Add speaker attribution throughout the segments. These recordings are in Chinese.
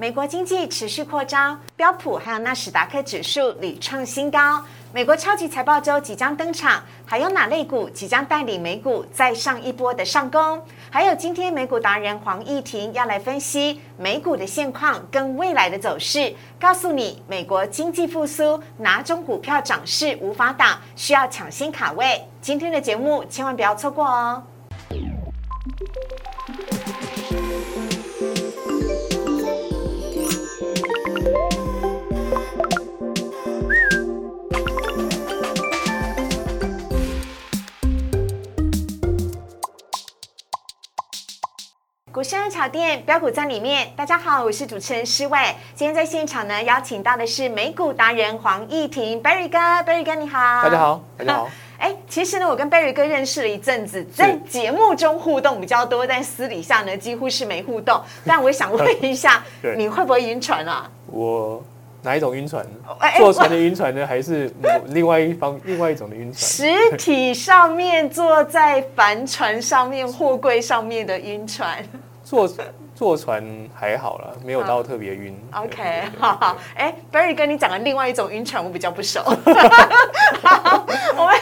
Speaker 1: 美国经济持续扩张，标普还有纳斯达克指数屡创新高。美国超级财报周即将登场，还有哪类股即将带领美股再上一波的上攻？还有今天美股达人黄义婷要来分析美股的现况跟未来的走势，告诉你美国经济复苏哪种股票涨势无法挡，需要抢先卡位。今天的节目千万不要错过哦！股市人炒店标股在里面，大家好，我是主持人施伟。今天在现场呢，邀请到的是美股达人黄义婷，Berry 哥，Berry 哥你好，
Speaker 2: 大家好，大家好。
Speaker 1: 哎，其实呢，我跟 Berry 哥认识了一阵子，在节目中互动比较多，但私底下呢，几乎是没互动。但我想问一下，你会不会晕船啊？
Speaker 2: 我哪一种晕船？坐船的晕船呢，还是另外一方 另外一种的晕船？
Speaker 1: 实体上面坐在帆船上面、货柜上面的晕船。
Speaker 2: 坐坐船还好了，没有到特别晕。
Speaker 1: OK，好好。哎，Berry 跟你讲的另外一种晕船，我比较不熟。好 我们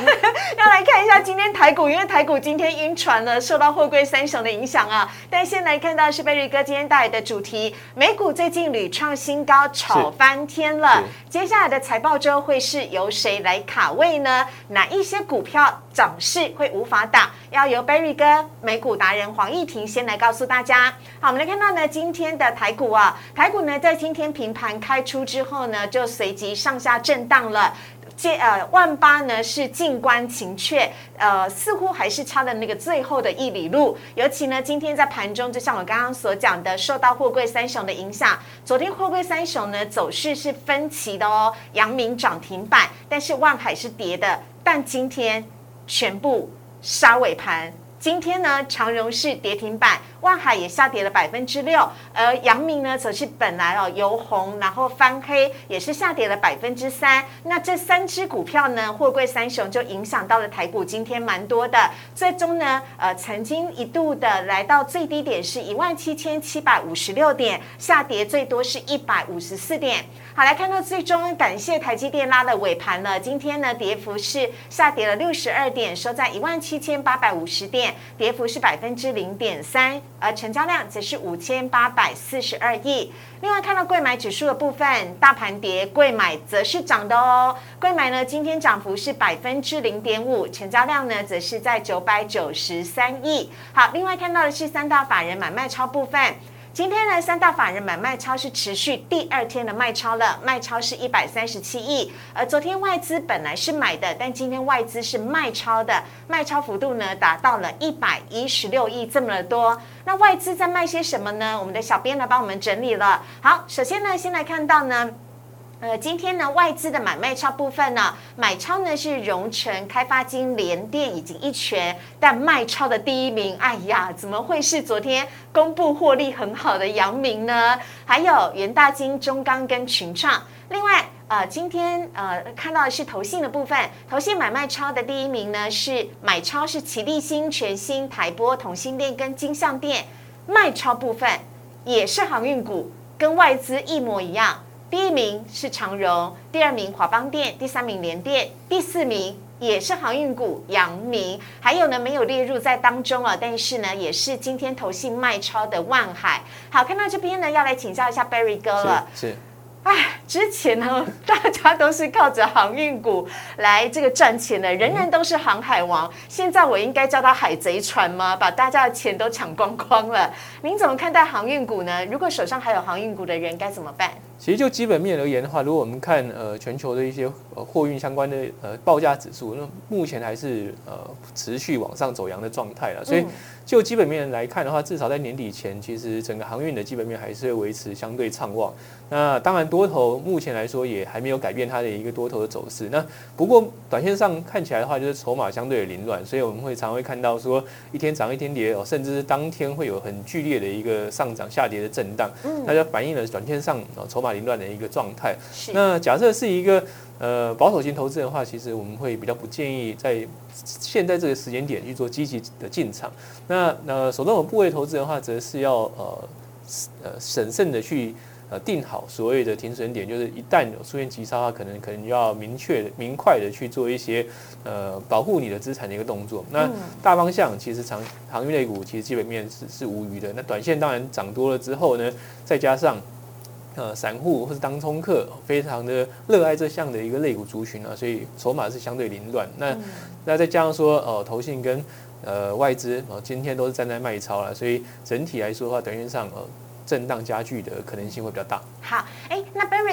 Speaker 1: 要来看一下今天台股，因为台股今天晕船了，受到货柜三雄的影响啊。但先来看到是 Berry 哥今天带来的主题，美股最近屡创新高，炒翻天了。接下来的财报周会是由谁来卡位呢？哪一些股票涨势会无法挡？要由 Berry 哥美股达人黄义婷先来告诉大家。好，我们来看到呢，今天的台股啊，台股呢在今天平盘开出之后呢，就随即上下震荡了。这呃，万八呢是静观情却，呃，似乎还是差了那个最后的一里路。尤其呢，今天在盘中，就像我刚刚所讲的，受到货柜三雄的影响，昨天货柜三雄呢走势是分歧的哦。阳明涨停板，但是万海是跌的，但今天全部杀尾盘。今天呢，长荣是跌停板，万海也下跌了百分之六，而阳明呢，则是本来哦由红然后翻黑，也是下跌了百分之三。那这三只股票呢，货柜三雄就影响到了台股，今天蛮多的。最终呢，呃，曾经一度的来到最低点是一万七千七百五十六点，下跌最多是一百五十四点。好，来看到最终，感谢台积电拉的尾盘了。今天呢，跌幅是下跌了六十二点，收在一万七千八百五十点，跌幅是百分之零点三。而成交量则是五千八百四十二亿。另外看到贵买指数的部分，大盘跌，贵买则是涨的哦。贵买呢，今天涨幅是百分之零点五，成交量呢，则是在九百九十三亿。好，另外看到的是三大法人买卖超部分。今天呢，三大法人买卖超是持续第二天的卖超了，卖超是一百三十七亿。而昨天外资本来是买的，但今天外资是卖超的，卖超幅度呢达到了一百一十六亿这么多。那外资在卖些什么呢？我们的小编来帮我们整理了。好，首先呢，先来看到呢。呃，今天呢，外资的买卖超部分呢，买超呢是荣成、开发金、联电以及一拳，但卖超的第一名，哎呀，怎么会是昨天公布获利很好的阳明呢？还有元大金、中钢跟群创。另外，呃，今天呃看到的是投信的部分，投信买卖超的第一名呢是买超是奇力新、全新、台波、同心店跟金相店，卖超部分也是航运股，跟外资一模一样。第一名是长荣，第二名华邦店，第三名联电，第四名也是航运股阳明，还有呢没有列入在当中啊，但是呢也是今天投信卖超的万海。好，看到这边呢要来请教一下 Berry 哥了。
Speaker 2: 是。
Speaker 1: 哎，之前呢，大家都是靠着航运股来这个赚钱的，人人都是航海王。现在我应该叫他海贼船吗？把大家的钱都抢光光了。您怎么看待航运股呢？如果手上还有航运股的人该怎么办？
Speaker 2: 其实就基本面而言的话，如果我们看呃全球的一些呃货运相关的呃报价指数，那目前还是呃持续往上走阳的状态了。所以就基本面来看的话，至少在年底前，其实整个航运的基本面还是会维持相对畅旺。那当然多头目前来说也还没有改变它的一个多头的走势。那不过短线上看起来的话，就是筹码相对的凌乱，所以我们会常会看到说一天涨一天跌哦，甚至是当天会有很剧烈的一个上涨下跌的震荡。嗯，那就反映了短线上哦筹码。凌乱的一个状态。那假设是一个呃保守型投资人的话，其实我们会比较不建议在现在这个时间点去做积极的进场。那呃手中有部位投资人的话，则是要呃呃审慎的去呃定好所谓的停损点，就是一旦有出现急杀的话，可能可能要明确、明快的去做一些呃保护你的资产的一个动作。那大方向其实长航运类股其实基本面是是无虞的。那短线当然涨多了之后呢，再加上呃散户或是当冲客非常的热爱这项的一个类股族群啊，所以筹码是相对凌乱。那那再加上说呃投信跟呃，外资哦，今天都是站在卖超了，所以整体来说的话，短线上呃，震荡加剧的可能性会比较大。
Speaker 1: 好，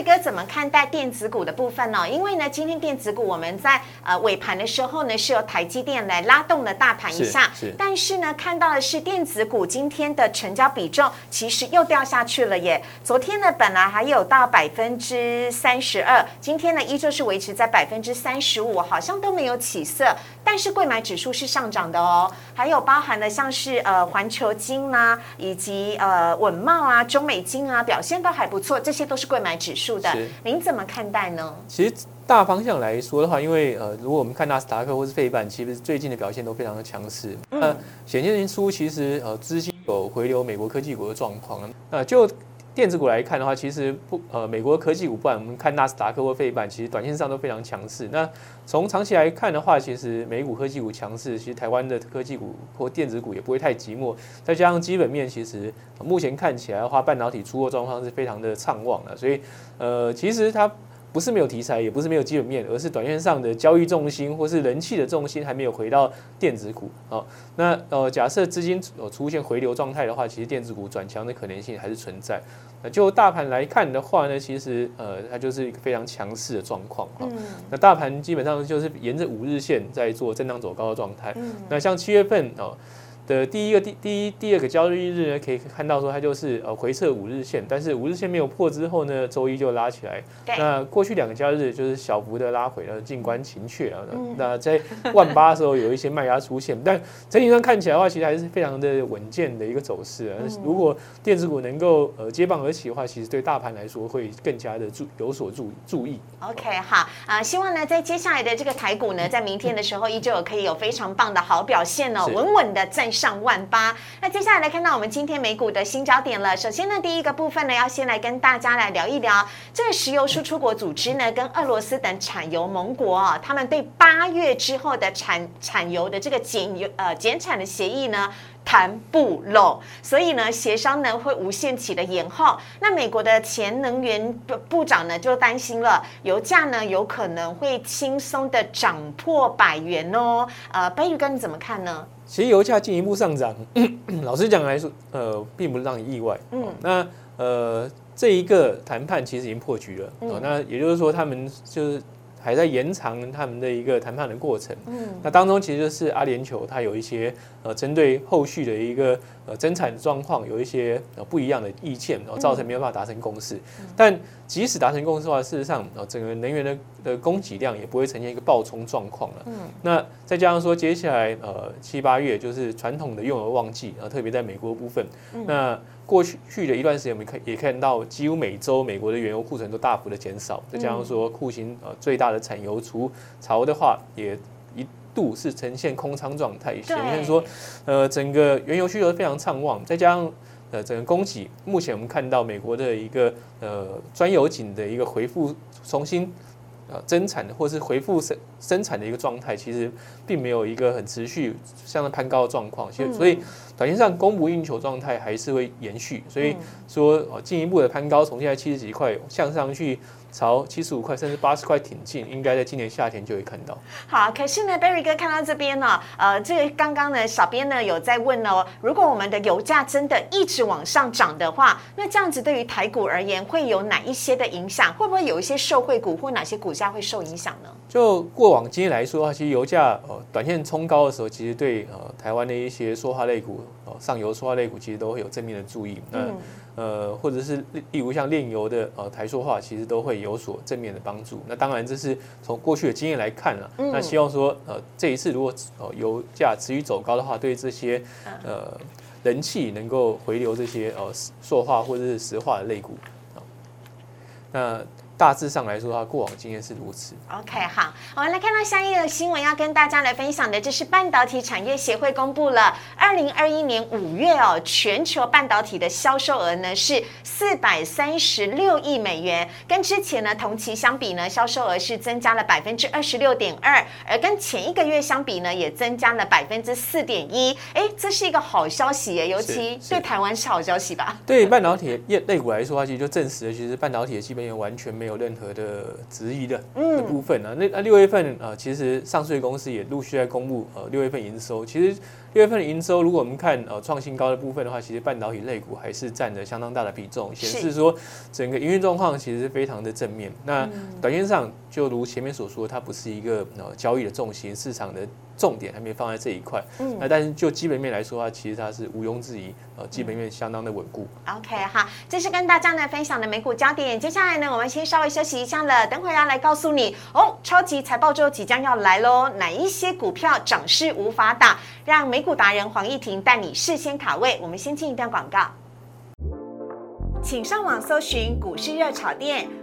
Speaker 1: 哥怎么看待电子股的部分呢？因为呢，今天电子股我们在呃尾盘的时候呢，是由台积电来拉动了大盘一下，
Speaker 2: 是。
Speaker 1: 但是呢，看到的是电子股今天的成交比重其实又掉下去了耶。昨天呢，本来还有到百分之三十二，今天呢依旧是维持在百分之三十五，好像都没有起色。但是贵买指数是上涨的哦，还有包含了像是呃环球金啦，以及呃稳茂啊、中美金啊，表现都还不错。这些都是贵买指数的，您怎么看待呢？
Speaker 2: 其实大方向来说的话，因为呃，如果我们看纳斯达克或是费半，其实最近的表现都非常的强势。那显现出其实呃资金有回流美国科技股的状况。那就电子股来看的话，其实不呃，美国科技股不管我们看纳斯达克或费板，其实短线上都非常强势。那从长期来看的话，其实美股科技股强势，其实台湾的科技股或电子股也不会太寂寞。再加上基本面，其实目前看起来的话，半导体出货状况是非常的畅旺的。所以呃，其实它。不是没有题材，也不是没有基本面，而是短线上的交易重心或是人气的重心还没有回到电子股啊。那呃，假设资金有出现回流状态的话，其实电子股转强的可能性还是存在。那就大盘来看的话呢，其实呃，它就是一个非常强势的状况啊。那大盘基本上就是沿着五日线在做震荡走高的状态。那像七月份哦。的第一个第第一第二个交易日呢，可以看到说它就是呃回撤五日线，但是五日线没有破之后呢，周一就拉起来。那过去两个交易日就是小幅的拉回了，静观情却啊。那在万八的时候有一些卖压出现，但整体上看起来的话，其实还是非常的稳健的一个走势啊。如果电子股能够呃接棒而起的话，其实对大盘来说会更加的注有所注注意。
Speaker 1: OK，好啊，希望呢在接下来的这个台股呢，在明天的时候依旧可以有非常棒的好表现哦，稳稳的站。上万八，那接下来来看到我们今天美股的新焦点了。首先呢，第一个部分呢，要先来跟大家来聊一聊这个石油输出国组织呢，跟俄罗斯等产油盟国啊，他们对八月之后的产产油的这个减油呃减产的协议呢。谈不拢，所以呢，协商呢会无限期的延后。那美国的前能源部部长呢就担心了，油价呢有可能会轻松的涨破百元哦。呃，白宇哥你怎么看呢？
Speaker 2: 其实油价进一步上涨，老实讲来说，呃，并不让你意外。嗯，那呃，这一个谈判其实已经破局了。哦，那也就是说，他们就是。还在延长他们的一个谈判的过程。嗯，那当中其实就是阿联酋，它有一些呃针对后续的一个呃增产状况有一些呃不一样的意见，然后造成没有办法达成共识。但即使达成共识的话，事实上呃整个能源的的供给量也不会呈现一个暴冲状况了。嗯，那再加上说接下来呃七八月就是传统的用油旺季，然后特别在美国部分，那。过去去的一段时间，我们看也看到，几乎每周美国的原油库存都大幅的减少，再加上说库欣呃最大的产油除槽的话，也一度是呈现空仓状态，显现说呃整个原油需求非常畅旺，再加上呃整个供给，目前我们看到美国的一个呃专油井的一个回复重新。呃，增产的或是恢复生生产的一个状态，其实并没有一个很持续向上攀高的状况，所以所以短线上供不应求状态还是会延续，所以说呃进一步的攀高，从现在七十几块向上去。朝七十五块甚至八十块挺进，应该在今年夏天就会看到。
Speaker 1: 好，可是呢，Berry 哥看到这边呢，呃，这个刚刚呢，小编呢有在问哦，如果我们的油价真的一直往上涨的话，那这样子对于台股而言会有哪一些的影响？会不会有一些受惠股或哪些股价会受影响呢？
Speaker 2: 就过往经验来说的话，其实油价呃短线冲高的时候，其实对呃台湾的一些说话类股哦上游说话类股其实都会有正面的注意。那呃，或者是例如像炼油的呃台塑化，其实都会有所正面的帮助。那当然这是从过去的经验来看了。那希望说呃这一次如果呃油价持续走高的话，对这些呃人气能够回流这些呃塑化或者是石化的类股。那。大致上来说，它过往经验是如此。
Speaker 1: OK，好，我们来看到下一个新闻，要跟大家来分享的，就是半导体产业协会公布了二零二一年五月哦，全球半导体的销售额呢是四百三十六亿美元，跟之前呢同期相比呢，销售额是增加了百分之二十六点二，而跟前一个月相比呢，也增加了百分之四点一。哎，这是一个好消息耶，尤其对台湾是好消息吧？
Speaker 2: 对半导体业类股来说，它其实就证实了，其实半导体的基本面完全没有任何的质疑的的部分啊。那那六月份啊，其实上市公司也陆续在公布呃六月份营收，其实。六月份营收，如果我们看呃创新高的部分的话，其实半导体类股还是占着相当大的比重，显示说整个营运状况其实是非常的正面。那短线上，就如前面所说，它不是一个呃交易的重心，市场的重点还没放在这一块。嗯，那但是就基本面来说的话，其实它是毋庸置疑，呃，基本面相当的稳固。
Speaker 1: OK，好，这是跟大家呢分享的美股焦点。接下来呢，我们先稍微休息一下了，等会要来告诉你哦，超级财报周即将要来喽，哪一些股票涨势无法打，让美股达人黄义婷带你事先卡位。我们先进一段广告，请上网搜寻股市热炒店，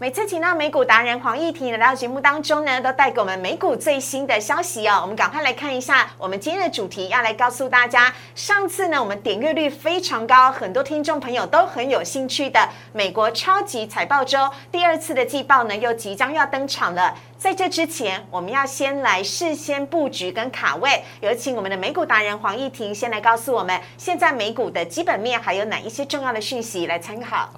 Speaker 1: 每次请到美股达人黄义婷来到节目当中呢，都带给我们美股最新的消息哦。我们赶快来看一下我们今天的主题，要来告诉大家，上次呢我们点阅率非常高，很多听众朋友都很有兴趣的美国超级财报周第二次的季报呢，又即将要登场了。在这之前，我们要先来事先布局跟卡位，有请我们的美股达人黄义婷先来告诉我们，现在美股的基本面还有哪一些重要的讯息来参考。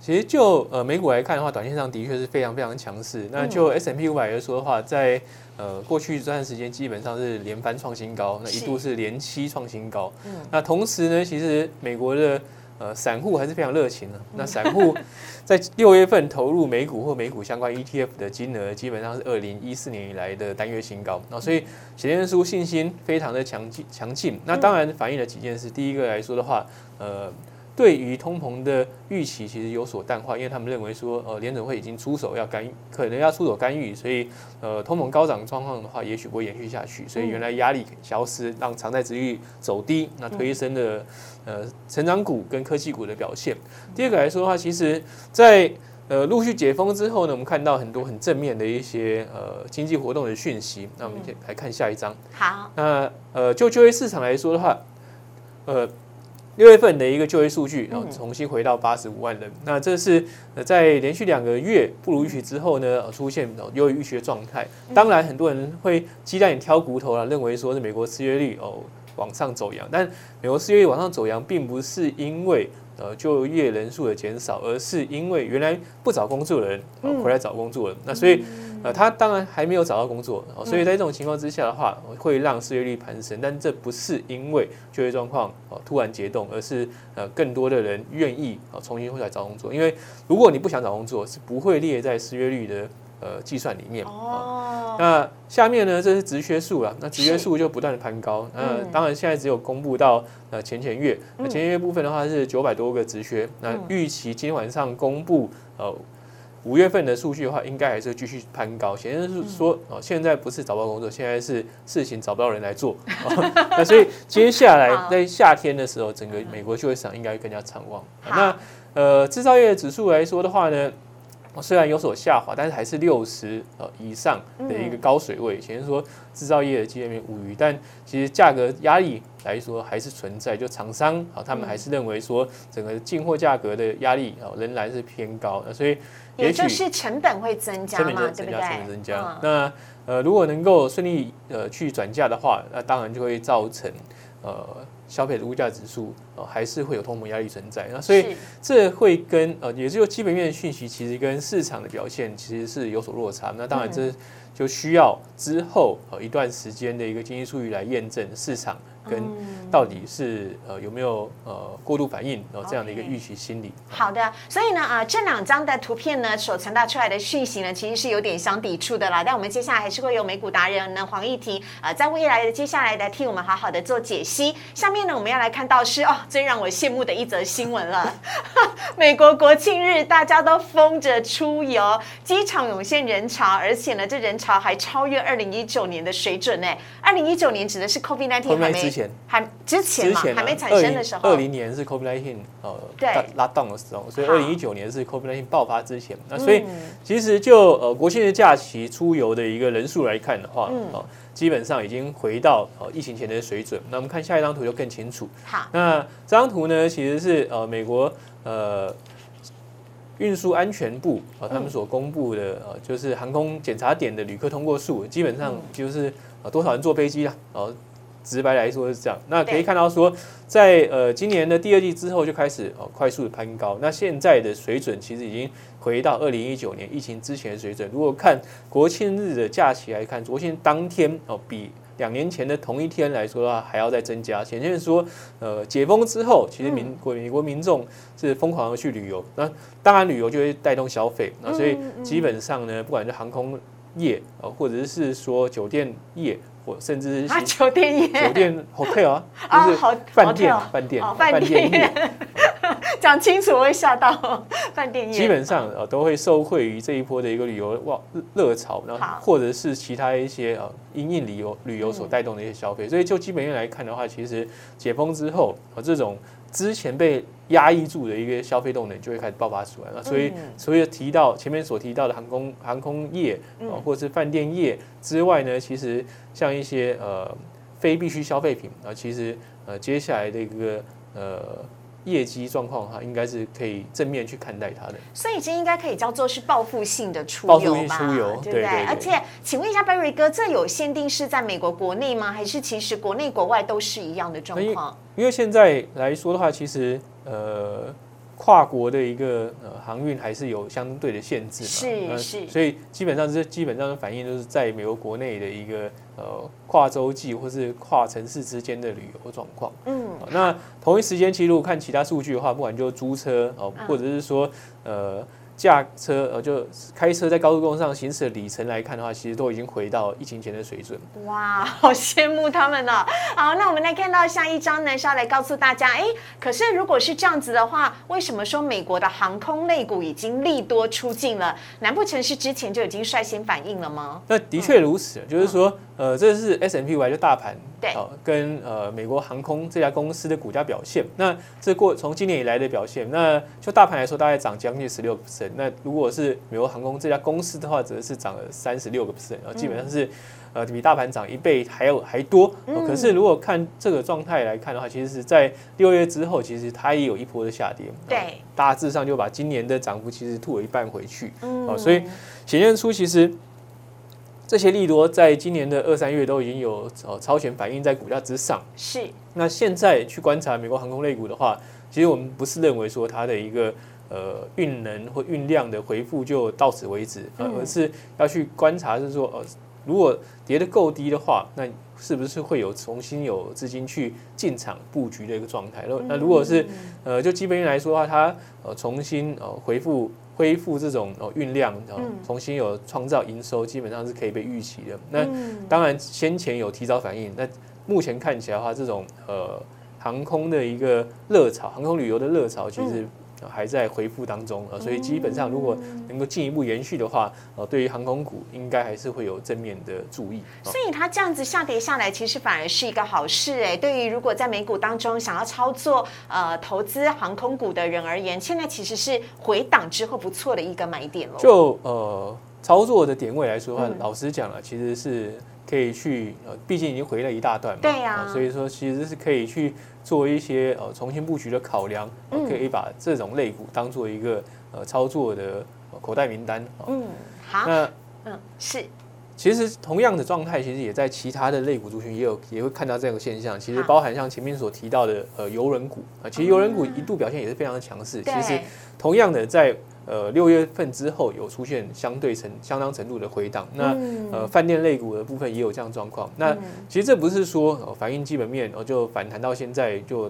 Speaker 2: 其实就呃美股来看的话，短线上的确是非常非常强势。那就 S M P 五百来说的话，在呃过去这段时间基本上是连番创新高，那一度是连七创新高。那同时呢，其实美国的呃散户还是非常热情的。那散户 在六月份投入美股或美股相关 E T F 的金额，基本上是二零一四年以来的单月新高。那所以显现出信心非常的强劲强劲。那当然反映了几件事。第一个来说的话，呃。对于通膨的预期其实有所淡化，因为他们认为说，呃，联准会已经出手要干，可能要出手干预，所以，呃，通膨高涨状况的话，也许不会延续下去，所以原来压力消失，让常态值率走低，那推升的呃成长股跟科技股的表现。第二个来说的话，其实，在呃陆续解封之后呢，我们看到很多很正面的一些呃经济活动的讯息。那我们先来看下一章。
Speaker 1: 好。
Speaker 2: 那呃就就业市场来说的话，呃。六月份的一个就业数据，然后重新回到八十五万人。那这是在连续两个月不如预期之后呢，出现优于预期的状态。当然，很多人会鸡蛋里挑骨头了，认为说是美国失业率哦往上走扬。但美国失业率往上走扬，并不是因为呃就业人数的减少，而是因为原来不找工作的人回来找工作了。那所以。呃，他当然还没有找到工作，所以在这种情况之下的话，会让失业率攀升。但这不是因为就业状况哦突然解冻，而是呃更多的人愿意哦重新回来找工作。因为如果你不想找工作，是不会列在失业率的呃计算里面。哦。那下面呢，这是职缺数了，那职缺数就不断的攀高。那当然现在只有公布到呃前前月，那前前月部分的话是九百多个职缺。那预期今天晚上公布呃。五月份的数据的话，应该还是继续攀高。显然是说，哦，现在不是找不到工作，现在是事情找不到人来做。那所以接下来在夏天的时候，整个美国就业市场应该更加畅旺。那呃，制造业指数来说的话呢，虽然有所下滑，但是还是六十呃以上的一个高水位。显然说制造业的基本面无虞，但其实价格压力来说还是存在。就厂商啊，他们还是认为说整个进货价格的压力啊仍然是偏高。那所以。
Speaker 1: 也就是成本会增加嘛，
Speaker 2: 对不对？成本增加。那呃，如果能够顺利呃去转嫁的话，那当然就会造成呃消费的物价指数呃还是会有通膨压力存在。那所以这会跟呃，也就基本面的讯息其实跟市场的表现其实是有所落差。那当然这就需要之后呃一段时间的一个经济数据来验证市场跟到底是呃有没有呃过度反应，然后这样的一个预期心理。
Speaker 1: 好的，所以呢，呃，这两张的图片呢，所传达出来的讯息呢，其实是有点相抵触的啦。但我们接下来还是会有美股达人呢黄义婷，呃，在未来的接下来来替我们好好的做解析。下面呢，我们要来看到是哦，最让我羡慕的一则新闻了。美国国庆日，大家都疯着出游，机场涌现人潮，而且呢，这人潮还超越二零一九年的水准呢。二零一九年指的是 COVID nineteen 还没
Speaker 2: 之前
Speaker 1: 还之前嘛，还没产生的时候。
Speaker 2: 二零年是 COVID nineteen 呃拉档的时候，所以二零一九年是 COVID nineteen 爆发之前。那所以其实就呃国庆的假期出游的一个人数来看的话，哦，基本上已经回到呃疫情前的水准。那我们看下一张图就更清楚。
Speaker 1: 好，
Speaker 2: 那这张图呢，其实是呃美国呃。运输安全部啊，他们所公布的呃，就是航空检查点的旅客通过数，基本上就是呃多少人坐飞机啦。呃，直白来说是这样。那可以看到说，在呃今年的第二季之后就开始呃快速的攀高。那现在的水准其实已经回到二零一九年疫情之前的水准。如果看国庆日的假期来看，国庆当天哦比。两年前的同一天来说的话，还要再增加。显现说，呃，解封之后，其实民国美国民众是疯狂的去旅游。那当然，旅游就会带动消费。那所以基本上呢，不管是航空业啊，或者是说酒店业，或甚至是
Speaker 1: 酒店业、
Speaker 2: 酒店 hotel 啊，就是饭店、饭店、
Speaker 1: 饭店业。讲清楚会吓到 饭店业，
Speaker 2: 基本上呃都会受惠于这一波的一个旅游旺热潮，然后或者是其他一些呃因应旅游旅游所带动的一些消费，所以就基本面来看的话，其实解封之后啊这种之前被压抑住的一个消费动能就会开始爆发出来了，所以所以提到前面所提到的航空航空业啊或者是饭店业之外呢，其实像一些呃非必需消费品啊，其实呃接下来的一个呃。业绩状况哈，应该是可以正面去看待它的，
Speaker 1: 所以这应该可以叫做是报复性的出
Speaker 2: 游吧，对不对？
Speaker 1: 而且，请问一下 Barry 哥，这有限定是在美国国内吗？还是其实国内国外都是一样的状况？
Speaker 2: 因为现在来说的话，其实呃。跨国的一个呃航运还是有相对的限制
Speaker 1: 嘛，是是，
Speaker 2: 所以基本上是基本上的反应都是在美国国内的一个呃跨洲际或是跨城市之间的旅游状况。嗯，那同一时间，其实如果看其他数据的话，不管就租车哦，或者是说呃。驾车呃，就开车在高速公路上行驶的里程来看的话，其实都已经回到疫情前的水准。
Speaker 1: 哇，好羡慕他们呢！好，那我们来看到下一张呢，是要来告诉大家，哎，可是如果是这样子的话，为什么说美国的航空类股已经利多出尽了？难不成是之前就已经率先反应了吗？
Speaker 2: 那的确如此，就是说。呃，这是 S M P Y 就大盘，
Speaker 1: 对，
Speaker 2: 跟呃美国航空这家公司的股价表现。那这过从今年以来的表现，那就大盘来说，大概涨将近十六个 percent。那如果是美国航空这家公司的话，则是涨了三十六个 percent，然后基本上是呃比大盘涨一倍还有还多。可是如果看这个状态来看的话，其实是在六月之后，其实它也有一波的下跌。
Speaker 1: 对，
Speaker 2: 大致上就把今年的涨幅其实吐了一半回去。嗯，所以显现出其实。这些利多在今年的二三月都已经有呃超前反应在股价之上。
Speaker 1: 是。
Speaker 2: 那现在去观察美国航空类股的话，其实我们不是认为说它的一个呃运能或运量的回复就到此为止，而是要去观察是说呃如果跌得够低的话，那是不是会有重新有资金去进场布局的一个状态？那如果是呃就基本面来说的话，它呃重新呃回复。恢复这种哦运量，哦重新有创造营收，基本上是可以被预期的。那当然先前有提早反应，那目前看起来的话，这种呃航空的一个热潮，航空旅游的热潮，其实。还在回复当中啊，所以基本上如果能够进一步延续的话，呃，对于航空股应该还是会有正面的注意。
Speaker 1: 所以它这样子下跌下来，其实反而是一个好事哎。对于如果在美股当中想要操作呃投资航空股的人而言，现在其实是回档之后不错的一个买点喽。
Speaker 2: 就呃操作的点位来说的话，老实讲了，其实是可以去呃，毕竟已经回了一大段嘛，
Speaker 1: 对呀，
Speaker 2: 所以说其实是可以去。做一些呃重新布局的考量，可以把这种类股当做一个呃操作的口袋名单。
Speaker 1: 嗯，好。那嗯是，
Speaker 2: 其实同样的状态，其实也在其他的类股族群也有也会看到这样的现象。其实包含像前面所提到的呃游轮股啊，其实游轮股一度表现也是非常的强势。其实同样的在呃六月份之后有出现相对程相当程度的回档。那呃饭店类股的部分也有这样状况。那其实这不是说反映基本面然后就反弹到现在就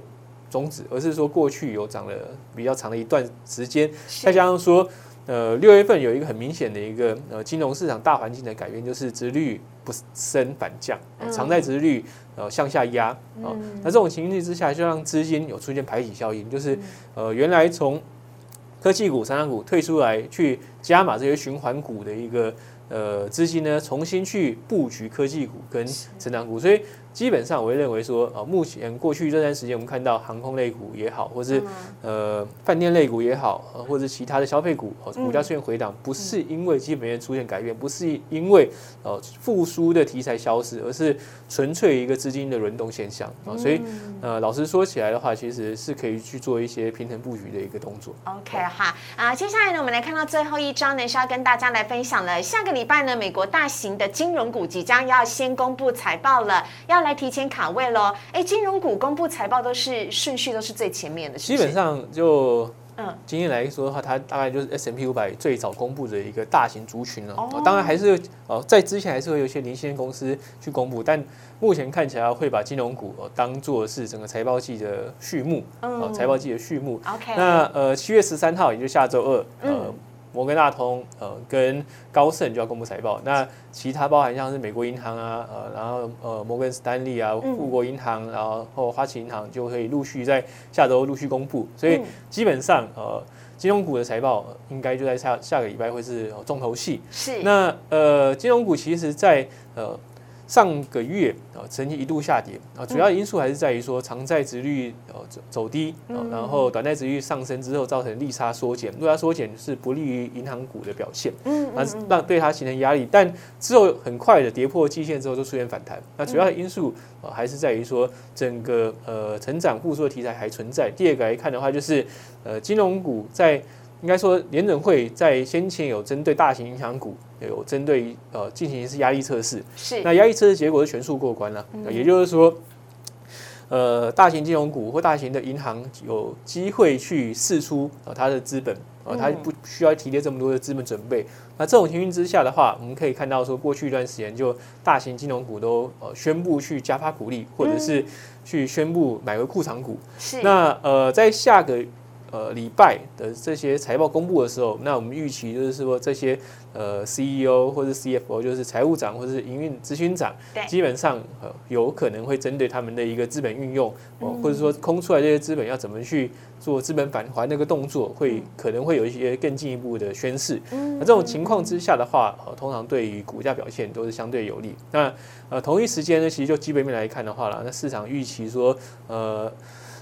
Speaker 2: 终止，而是说过去有涨了比较长的一段时间，再加上说。呃，六月份有一个很明显的一个呃金融市场大环境的改变，就是殖率不升反降，常在殖率呃向下压啊。那这种情绪之下，就让资金有出现排挤效应，就是呃原来从科技股、成长股退出来去加码这些循环股的一个呃资金呢，重新去布局科技股跟成长股，所以。基本上，我会认为说，呃，目前过去这段时间，我们看到航空类股也好，或是呃饭店类股也好，呃，或者其他的消费股，股价出现回档，不是因为基本面出现改变，不是因为呃复苏的题材消失，而是纯粹一个资金的轮动现象啊。所以，呃，老实说起来的话，其实是可以去做一些平衡布局的一个动作。
Speaker 1: OK 哈啊，接下来呢，我们来看到最后一章呢，是要跟大家来分享了。下个礼拜呢，美国大型的金融股即将要先公布财报了，要。来提前卡位喽！哎，金融股公布财报都是顺序都是最前面的，
Speaker 2: 基本上就嗯，今天来说的话，它大概就是 S M P 五百最早公布的一个大型族群了。哦，当然还是呃，在之前还是会有一些领先公司去公布，但目前看起来会把金融股当做是整个财报季的序幕，嗯，财报季的序幕。
Speaker 1: OK，
Speaker 2: 那呃，七月十三号，也就下周二，呃。摩根大通，呃，跟高盛就要公布财报。那其他包含像是美国银行啊，呃，然后呃，摩根士丹利啊，富国银行，然后花旗银行就可以陆续在下周陆续公布。所以基本上，呃，金融股的财报应该就在下下个礼拜会是重头戏。
Speaker 1: 是。
Speaker 2: 那呃，金融股其实，在呃。上个月啊，曾经一度下跌啊，主要因素还是在于说长债值率呃走走低啊，然后短债值率上升之后，造成利差缩减，利差缩减是不利于银行股的表现，嗯，那让对它形成压力。但之后很快的跌破季线之后，就出现反弹。那主要的因素啊，还是在于说整个呃成长复苏的题材还存在。第二个来看的话，就是呃金融股在。应该说，联准会在先前有针对大型银行股有针对呃进行一次压力测试，
Speaker 1: 是
Speaker 2: 那压力测试结果是全数过关了，也就是说，呃，大型金融股或大型的银行有机会去试出呃它的资本，呃，它不需要提列这么多的资本准备。那这种情形之下的话，我们可以看到说，过去一段时间就大型金融股都呃宣布去加发股利，或者是去宣布买回库藏股。
Speaker 1: 是
Speaker 2: 那呃，在下个。呃，礼拜的这些财报公布的时候，那我们预期就是说，这些呃 CEO 或者 CFO，就是财务长或者是营运执行长，基本上呃有可能会针对他们的一个资本运用，或者说空出来这些资本要怎么去做资本返还那个动作，会可能会有一些更进一步的宣示。那这种情况之下的话，呃，通常对于股价表现都是相对有利。那呃，同一时间呢，其实就基本面来看的话了，那市场预期说呃。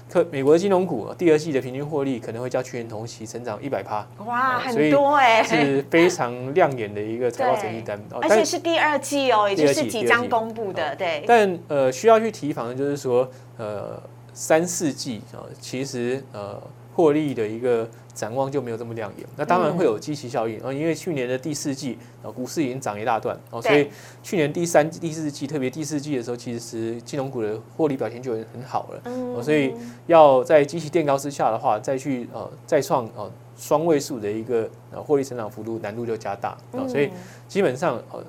Speaker 2: 可美国的金融股第二季的平均获利可能会较去年同期成长一百趴，
Speaker 1: 哇，很多哎，
Speaker 2: 是非常亮眼的一个财报成绩单，
Speaker 1: 而且是第二季哦，也就是即将公布的，对。
Speaker 2: 但呃，需要去提防的就是说，呃，三四季啊，其实呃。获利的一个展望就没有这么亮眼，那当然会有积极效应啊，因为去年的第四季啊，股市已经涨一大段哦，所以去年第三、第四季，特别第四季的时候，其实金融股的获利表现就很好了，嗯，所以要在机器垫高之下的话，再去呃再创呃双位数的一个呃获利成长幅度，难度就加大啊，所以基本上呃。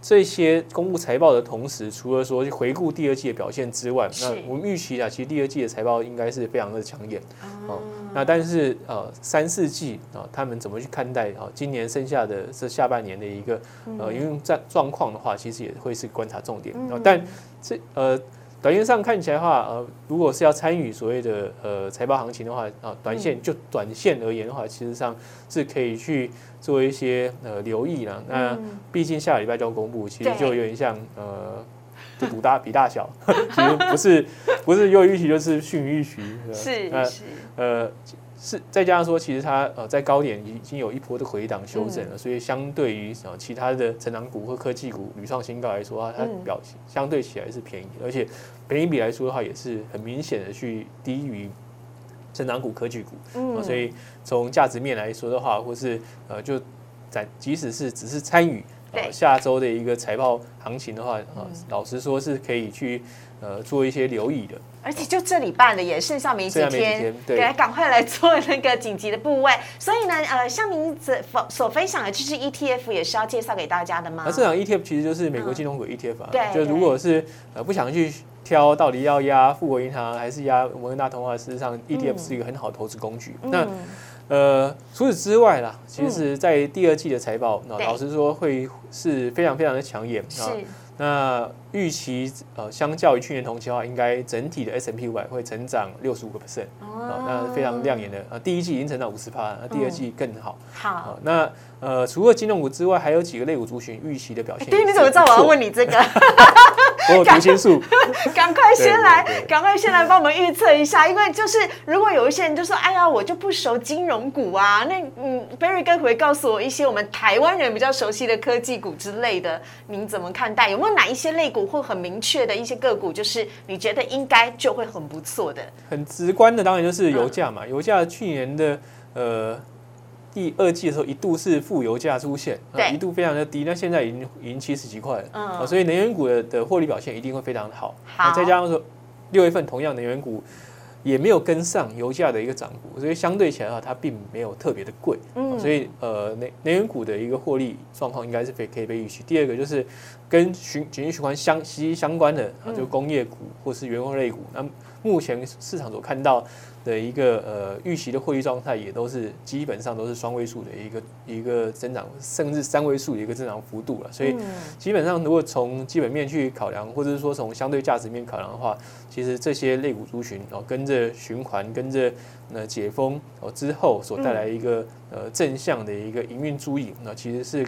Speaker 2: 这些公布财报的同时，除了说去回顾第二季的表现之外，那我们预期啊，其实第二季的财报应该是非常的抢眼哦。那但是呃，三四季啊，他们怎么去看待啊？今年剩下的这下半年的一个呃营运状状况的话，其实也会是观察重点啊。但这呃。短线上看起来的话，呃，如果是要参与所谓的呃财报行情的话，啊，短线就短线而言的话，其实上是可以去做一些呃留意啦。那毕竟下个礼拜就要公布，其实就有点像呃，就赌大比大小，其实不是不是优于预期就是逊于预期，
Speaker 1: 是是
Speaker 2: 呃。是再加上说，其实它呃在高点已经有一波的回档修正了，所以相对于啊其他的成长股或科技股屡创新高来说啊，它表现相对起来是便宜，而且便宜比来说的话也是很明显的去低于成长股、科技股，嗯，所以从价值面来说的话，或是呃就在即使是只是参与
Speaker 1: 对
Speaker 2: 下周的一个财报行情的话，啊，老实说是可以去呃做一些留意的。
Speaker 1: 而且就这礼拜了，也剩下没几天
Speaker 2: 天，对
Speaker 1: 对，赶快来做那个紧急的部位。所以呢，呃，像您所所分享的，就是 ETF 也是要介绍给大家的吗？
Speaker 2: 那这档 ETF 其实就是美国金融股 ETF 啊，
Speaker 1: 对
Speaker 2: 就如果是呃不想去挑到底要压富国银行还是压摩根大通啊，事实上 ETF 是一个很好的投资工具。那
Speaker 1: 嗯
Speaker 2: 呃，除此之外啦，其实，在第二季的财报，那
Speaker 1: 对
Speaker 2: 老实说会是非常非常的抢眼啊。那预期呃，相较于去年同期的话，应该整体的 S M P 五百会成长六十五个 percent 啊，那非常亮眼的啊。第一季已经成长五十趴，那第二季更好。
Speaker 1: 好。
Speaker 2: 啊，那呃，除了金融股之外，还有几个类股族群预期的表现。
Speaker 1: 对，你怎么知道我要？问你这个？
Speaker 2: 我有读心术，
Speaker 1: 赶快先来赶快先来帮我们预测一下，因为就是如果有一些人就说，哎呀，我就不熟金融股啊，那嗯，Barry 哥会告诉我一些我们台湾人比较熟悉的科技股之类的，您怎么看待？有没有哪一些类股或很明确的一些个股，就是你觉得应该就会很不错的？
Speaker 2: 很直观的当然就是油价
Speaker 1: 嗯
Speaker 2: 嘛，油价去年的呃。第二季的时候，一度是负油价出现，啊
Speaker 1: 对
Speaker 2: 一度非常的低，那现在已经已经七十几块了，
Speaker 1: 嗯
Speaker 2: 啊所以能源股的的获利表现一定会非常好。
Speaker 1: 好
Speaker 2: 再加上说六月份同样能源股也没有跟上油价的一个涨幅，所以相对起来的话，它并没有特别的贵，
Speaker 1: 嗯。
Speaker 2: 啊所以呃能能源股的一个获利状况应该是可以可以被预期。第二个就是跟循经济循环相息息相关的，啊，就工业股或是原油类股，那目前市场所看到的一个呃预期的获利状态，也都是基本上都是双位数的一个一个增长，甚至三位数的一个增长幅度了。所以
Speaker 1: 嗯
Speaker 2: 基本上如果从基本面去考量，或者是说从相对价值面考量的话，其实这些类股族群哦，跟着循环，跟着呃解封哦之后所带来一个呃正向的一个营运注引，那其实是。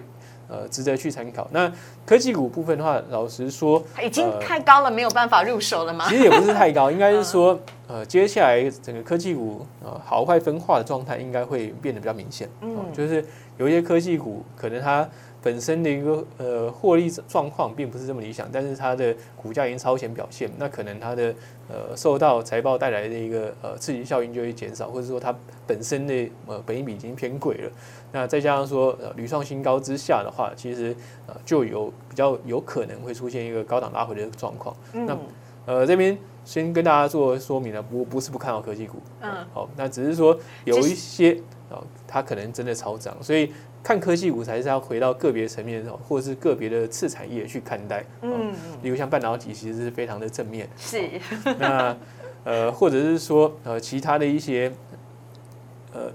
Speaker 2: 呃，值得去参考。那科技股部分的话，老实说，
Speaker 1: 已经
Speaker 2: 呃
Speaker 1: 太高了，没有办法入手了吗
Speaker 2: 其？实也不是太高，应该是说，呃，接下来整个科技股呃好坏分化的状态应该会变得比较明显。
Speaker 1: 嗯
Speaker 2: 哦就是有一些科技股可能它本身的一个呃获利状况并不是这么理想，但是它的股价已经超前表现，那可能它的呃受到财报带来的一个呃刺激效应就会减少，或者说它本身的呃本益比已经偏贵了。那再加上说呃屡创新高之下的话，其实呃就有比较有可能会出现一个高档拉回的状况。那
Speaker 1: 嗯
Speaker 2: 呃，这边先跟大家做说明了，不不是不看好科技股，
Speaker 1: 嗯，
Speaker 2: 好，那只是说有一些哦，它可能真的超涨，所以看科技股才是要回到个别层面哦，或者是个别的次产业去看待，嗯，
Speaker 1: 嗯，
Speaker 2: 例如像半导体其实是非常的正面，
Speaker 1: 是，
Speaker 2: 那呃，或者是说呃其他的一些呃，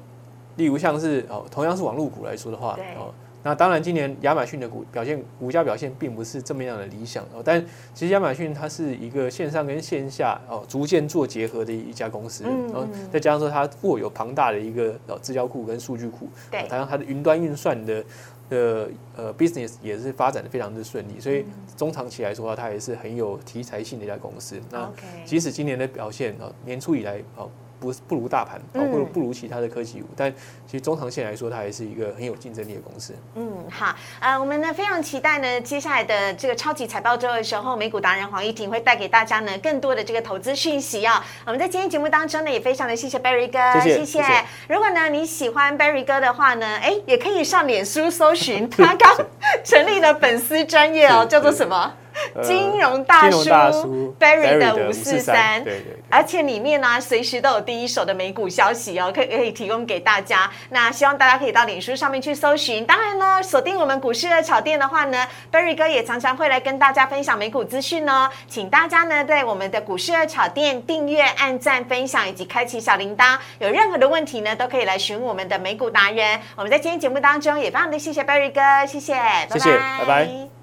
Speaker 2: 例如像是哦，同样是网络股来说的话，哦。那当然，今年亚马逊的股表现，股价表现并不是这么样的理想哦。但其实亚马逊它是一个线上跟线下哦逐渐做结合的一家公司，
Speaker 1: 嗯
Speaker 2: 然后
Speaker 1: 嗯
Speaker 2: 再加上说它握有庞大的一个呃资料库跟数据库，
Speaker 1: 对
Speaker 2: 哦加上它的云端运算的的呃 business 也是发展的非常的顺利，所以中长期来说它也是很有题材性的一家公司。那即使今年的表现啊，年初以来啊不不如大盘，啊
Speaker 1: 嗯
Speaker 2: 或者不如其他的科技股，但其实中长线来说，它还是一个很有竞争力的公司。
Speaker 1: 嗯，好，呃，我们呢非常期待呢，接下来的这个超级财报周的时候，美股达人黄一婷会带给大家呢更多的这个投资讯息啊、我们在今天节目当中呢，也非常的谢谢 Barry 哥，
Speaker 2: 谢谢谢谢。
Speaker 1: 如果呢你喜欢 Barry 哥的话呢，哎，也可以上脸书搜寻 他刚成立的粉丝专业哦，叫做什么？
Speaker 2: 呃金融大叔
Speaker 1: Barry 的
Speaker 2: 的
Speaker 1: 五四三，
Speaker 2: 对对对。
Speaker 1: 而且里面呢、随时都有第一手的美股消息哦，可以可以提供给大家。那希望大家可以到脸书上面去搜寻。当然呢，锁定我们股市的炒店的话呢，Berry 哥也常常会来跟大家分享美股资讯哦。请大家呢在我们的股市的炒店订阅、按赞、分享以及开启小铃铛。有任何的问题呢，都可以来询问我们的美股达人。我们在今天节目当中也非常的谢谢 Berry 哥，谢谢，
Speaker 2: 谢谢拜拜